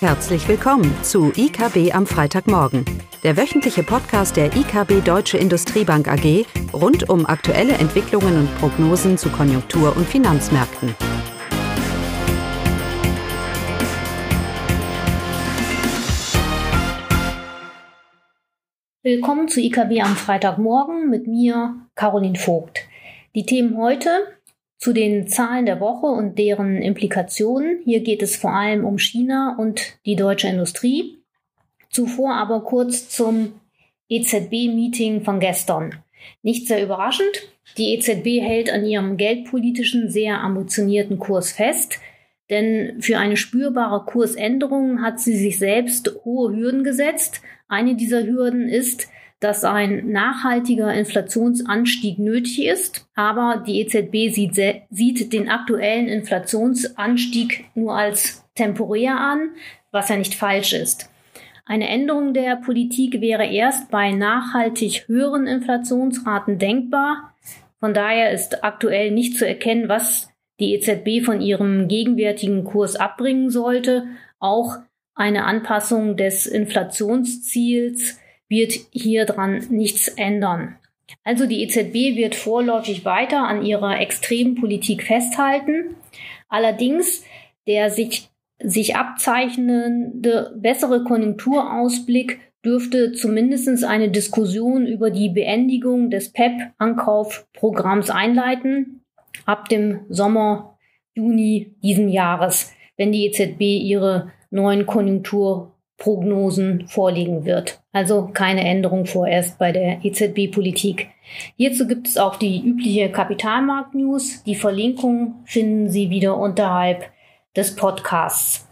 Herzlich willkommen zu IKB am Freitagmorgen, der wöchentliche Podcast der IKB Deutsche Industriebank AG rund um aktuelle Entwicklungen und Prognosen zu Konjunktur- und Finanzmärkten. Willkommen zu IKB am Freitagmorgen mit mir, Caroline Vogt. Die Themen heute zu den Zahlen der Woche und deren Implikationen. Hier geht es vor allem um China und die deutsche Industrie. Zuvor aber kurz zum EZB-Meeting von gestern. Nicht sehr überraschend, die EZB hält an ihrem geldpolitischen sehr ambitionierten Kurs fest, denn für eine spürbare Kursänderung hat sie sich selbst hohe Hürden gesetzt. Eine dieser Hürden ist, dass ein nachhaltiger Inflationsanstieg nötig ist, aber die EZB sieht, sieht den aktuellen Inflationsanstieg nur als temporär an, was ja nicht falsch ist. Eine Änderung der Politik wäre erst bei nachhaltig höheren Inflationsraten denkbar. Von daher ist aktuell nicht zu erkennen, was die EZB von ihrem gegenwärtigen Kurs abbringen sollte. Auch eine Anpassung des Inflationsziels wird hier dran nichts ändern. Also die EZB wird vorläufig weiter an ihrer extremen Politik festhalten. Allerdings der sich, sich abzeichnende bessere Konjunkturausblick dürfte zumindest eine Diskussion über die Beendigung des PEP-Ankaufprogramms einleiten ab dem Sommer, Juni diesen Jahres, wenn die EZB ihre neuen Konjunktur Prognosen vorliegen wird. Also keine Änderung vorerst bei der EZB-Politik. Hierzu gibt es auch die übliche Kapitalmarkt-News. Die Verlinkung finden Sie wieder unterhalb des Podcasts.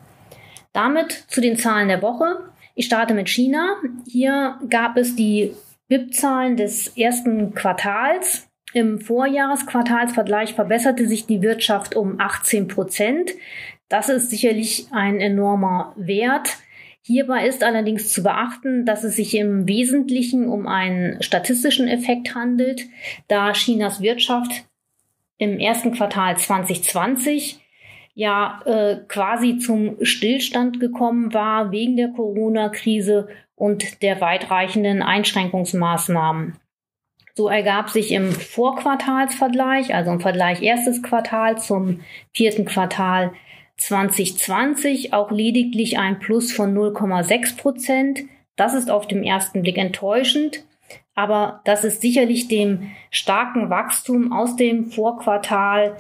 Damit zu den Zahlen der Woche. Ich starte mit China. Hier gab es die BIP-Zahlen des ersten Quartals. Im Vorjahresquartalsvergleich verbesserte sich die Wirtschaft um 18 Prozent. Das ist sicherlich ein enormer Wert. Hierbei ist allerdings zu beachten, dass es sich im Wesentlichen um einen statistischen Effekt handelt, da Chinas Wirtschaft im ersten Quartal 2020 ja äh, quasi zum Stillstand gekommen war wegen der Corona-Krise und der weitreichenden Einschränkungsmaßnahmen. So ergab sich im Vorquartalsvergleich, also im Vergleich erstes Quartal zum vierten Quartal 2020 auch lediglich ein Plus von 0,6 Prozent. Das ist auf dem ersten Blick enttäuschend, aber das ist sicherlich dem starken Wachstum aus dem Vorquartal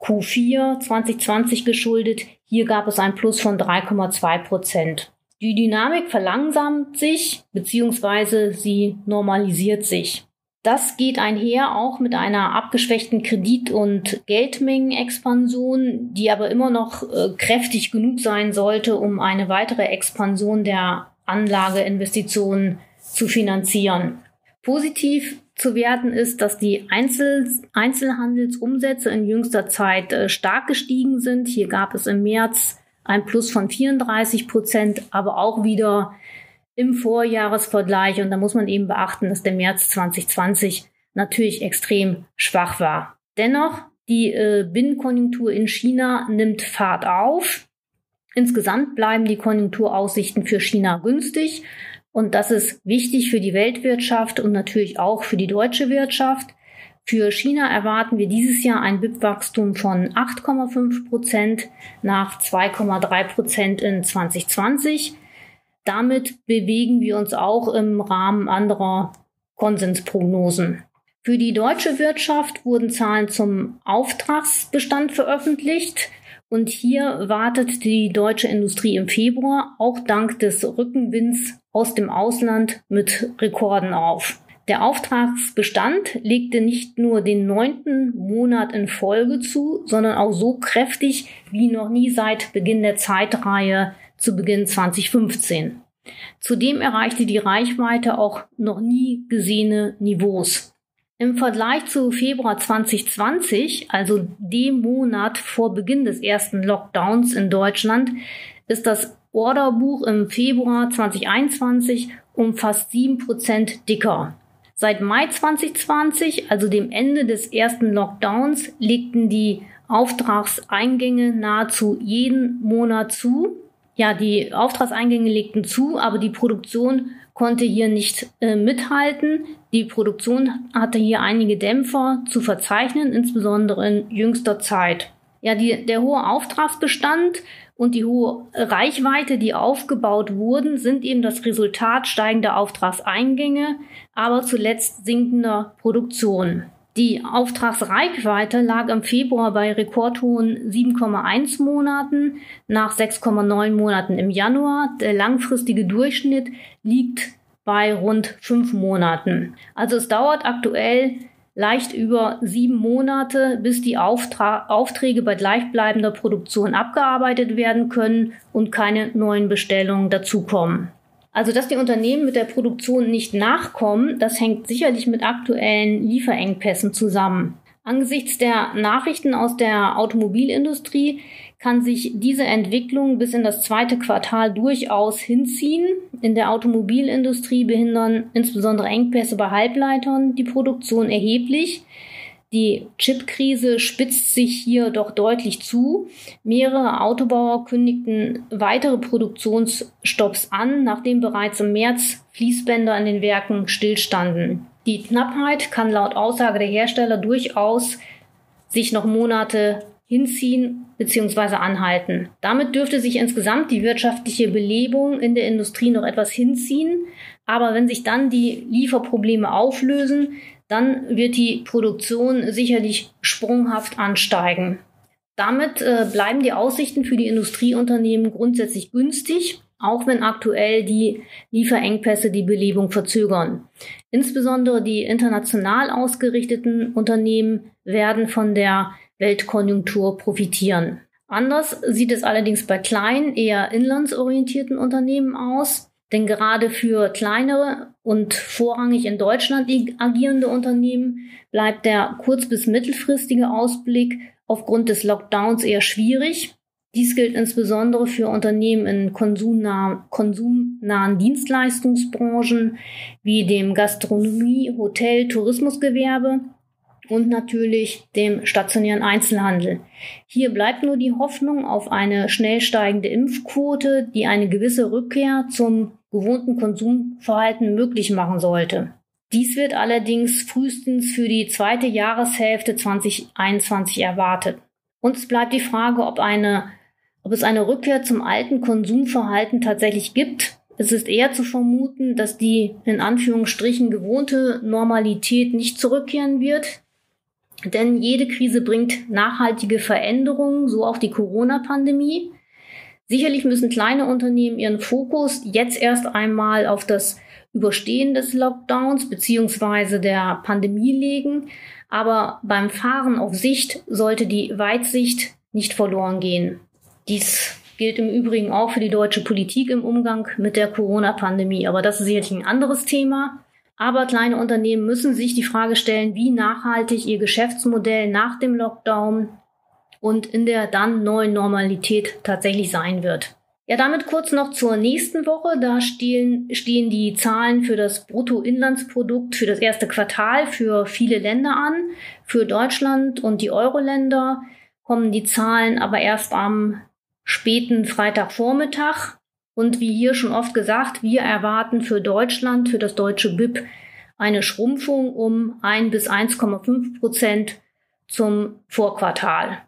Q4 2020 geschuldet. Hier gab es ein Plus von 3,2 Prozent. Die Dynamik verlangsamt sich bzw. sie normalisiert sich. Das geht einher auch mit einer abgeschwächten Kredit- und Geldmengenexpansion, die aber immer noch äh, kräftig genug sein sollte, um eine weitere Expansion der Anlageinvestitionen zu finanzieren. Positiv zu werten ist, dass die Einzel Einzelhandelsumsätze in jüngster Zeit äh, stark gestiegen sind. Hier gab es im März ein Plus von 34 Prozent, aber auch wieder im Vorjahresvergleich. Und da muss man eben beachten, dass der März 2020 natürlich extrem schwach war. Dennoch, die äh, Binnenkonjunktur in China nimmt Fahrt auf. Insgesamt bleiben die Konjunkturaussichten für China günstig. Und das ist wichtig für die Weltwirtschaft und natürlich auch für die deutsche Wirtschaft. Für China erwarten wir dieses Jahr ein BIP-Wachstum von 8,5 Prozent nach 2,3 Prozent in 2020. Damit bewegen wir uns auch im Rahmen anderer Konsensprognosen. Für die deutsche Wirtschaft wurden Zahlen zum Auftragsbestand veröffentlicht. Und hier wartet die deutsche Industrie im Februar auch dank des Rückenwinds aus dem Ausland mit Rekorden auf. Der Auftragsbestand legte nicht nur den neunten Monat in Folge zu, sondern auch so kräftig wie noch nie seit Beginn der Zeitreihe zu Beginn 2015. Zudem erreichte die Reichweite auch noch nie gesehene Niveaus. Im Vergleich zu Februar 2020, also dem Monat vor Beginn des ersten Lockdowns in Deutschland, ist das Orderbuch im Februar 2021 um fast sieben Prozent dicker. Seit Mai 2020, also dem Ende des ersten Lockdowns, legten die Auftragseingänge nahezu jeden Monat zu Ja, die Auftragseingänge legten zu, aber die Produktion konnte hier nicht äh, mithalten. Die Produktion hatte hier einige Dämpfer zu verzeichnen, insbesondere in jüngster Zeit. Ja, die, der hohe Auftragsbestand und die hohe Reichweite, die aufgebaut wurden, sind eben das Resultat steigender Auftragseingänge, aber zuletzt sinkender Produktion. Die Auftragsreichweite lag im Februar bei rekordhohen 7,1 Monaten nach 6,9 Monaten im Januar. Der langfristige Durchschnitt liegt bei rund fünf Monaten. Also es dauert aktuell leicht über sieben Monate, bis die Auftra Aufträge bei gleichbleibender Produktion abgearbeitet werden können und keine neuen Bestellungen dazukommen. Also, dass die Unternehmen mit der Produktion nicht nachkommen, das hängt sicherlich mit aktuellen Lieferengpässen zusammen. Angesichts der Nachrichten aus der Automobilindustrie kann sich diese Entwicklung bis in das zweite Quartal durchaus hinziehen. In der Automobilindustrie behindern insbesondere Engpässe bei Halbleitern die Produktion erheblich. Die Chipkrise spitzt sich hier doch deutlich zu. Mehrere Autobauer kündigten weitere Produktionsstopps an, nachdem bereits im März Fließbänder in den Werken stillstanden. Die Knappheit kann laut Aussage der Hersteller durchaus sich noch Monate hinziehen bzw. anhalten. Damit dürfte sich insgesamt die wirtschaftliche Belebung in der Industrie noch etwas hinziehen. Aber wenn sich dann die Lieferprobleme auflösen, dann wird die Produktion sicherlich sprunghaft ansteigen. Damit äh, bleiben die Aussichten für die Industrieunternehmen grundsätzlich günstig, auch wenn aktuell die Lieferengpässe die Belebung verzögern. Insbesondere die international ausgerichteten Unternehmen werden von der Weltkonjunktur profitieren. Anders sieht es allerdings bei kleinen, eher inlandsorientierten Unternehmen aus. Denn gerade für kleinere und vorrangig in Deutschland agierende Unternehmen bleibt der kurz- bis mittelfristige Ausblick aufgrund des Lockdowns eher schwierig. Dies gilt insbesondere für Unternehmen in konsumnahen, konsumnahen Dienstleistungsbranchen wie dem Gastronomie, Hotel, Tourismusgewerbe und natürlich dem stationären Einzelhandel. Hier bleibt nur die Hoffnung auf eine schnell steigende Impfquote, die eine gewisse Rückkehr zum gewohnten Konsumverhalten möglich machen sollte. Dies wird allerdings frühestens für die zweite Jahreshälfte 2021 erwartet. Uns bleibt die Frage, ob, eine, ob es eine Rückkehr zum alten Konsumverhalten tatsächlich gibt. Es ist eher zu vermuten, dass die in Anführungsstrichen gewohnte Normalität nicht zurückkehren wird. Denn jede Krise bringt nachhaltige Veränderungen, so auch die Corona-Pandemie. Sicherlich müssen kleine Unternehmen ihren Fokus jetzt erst einmal auf das Überstehen des Lockdowns beziehungsweise der Pandemie legen, aber beim Fahren auf Sicht sollte die Weitsicht nicht verloren gehen. Dies gilt im Übrigen auch für die deutsche Politik im Umgang mit der Corona-Pandemie, aber das ist sicherlich ein anderes Thema. Aber kleine Unternehmen müssen sich die Frage stellen, wie nachhaltig ihr Geschäftsmodell nach dem Lockdown und in der dann neuen Normalität tatsächlich sein wird. Ja, damit kurz noch zur nächsten Woche. Da stehen, stehen die Zahlen für das Bruttoinlandsprodukt für das erste Quartal für viele Länder an. Für Deutschland und die Euro-Länder kommen die Zahlen aber erst am späten Freitagvormittag. Und wie hier schon oft gesagt, wir erwarten für Deutschland, für das deutsche BIP, eine Schrumpfung um 1 bis 1,5 Prozent zum Vorquartal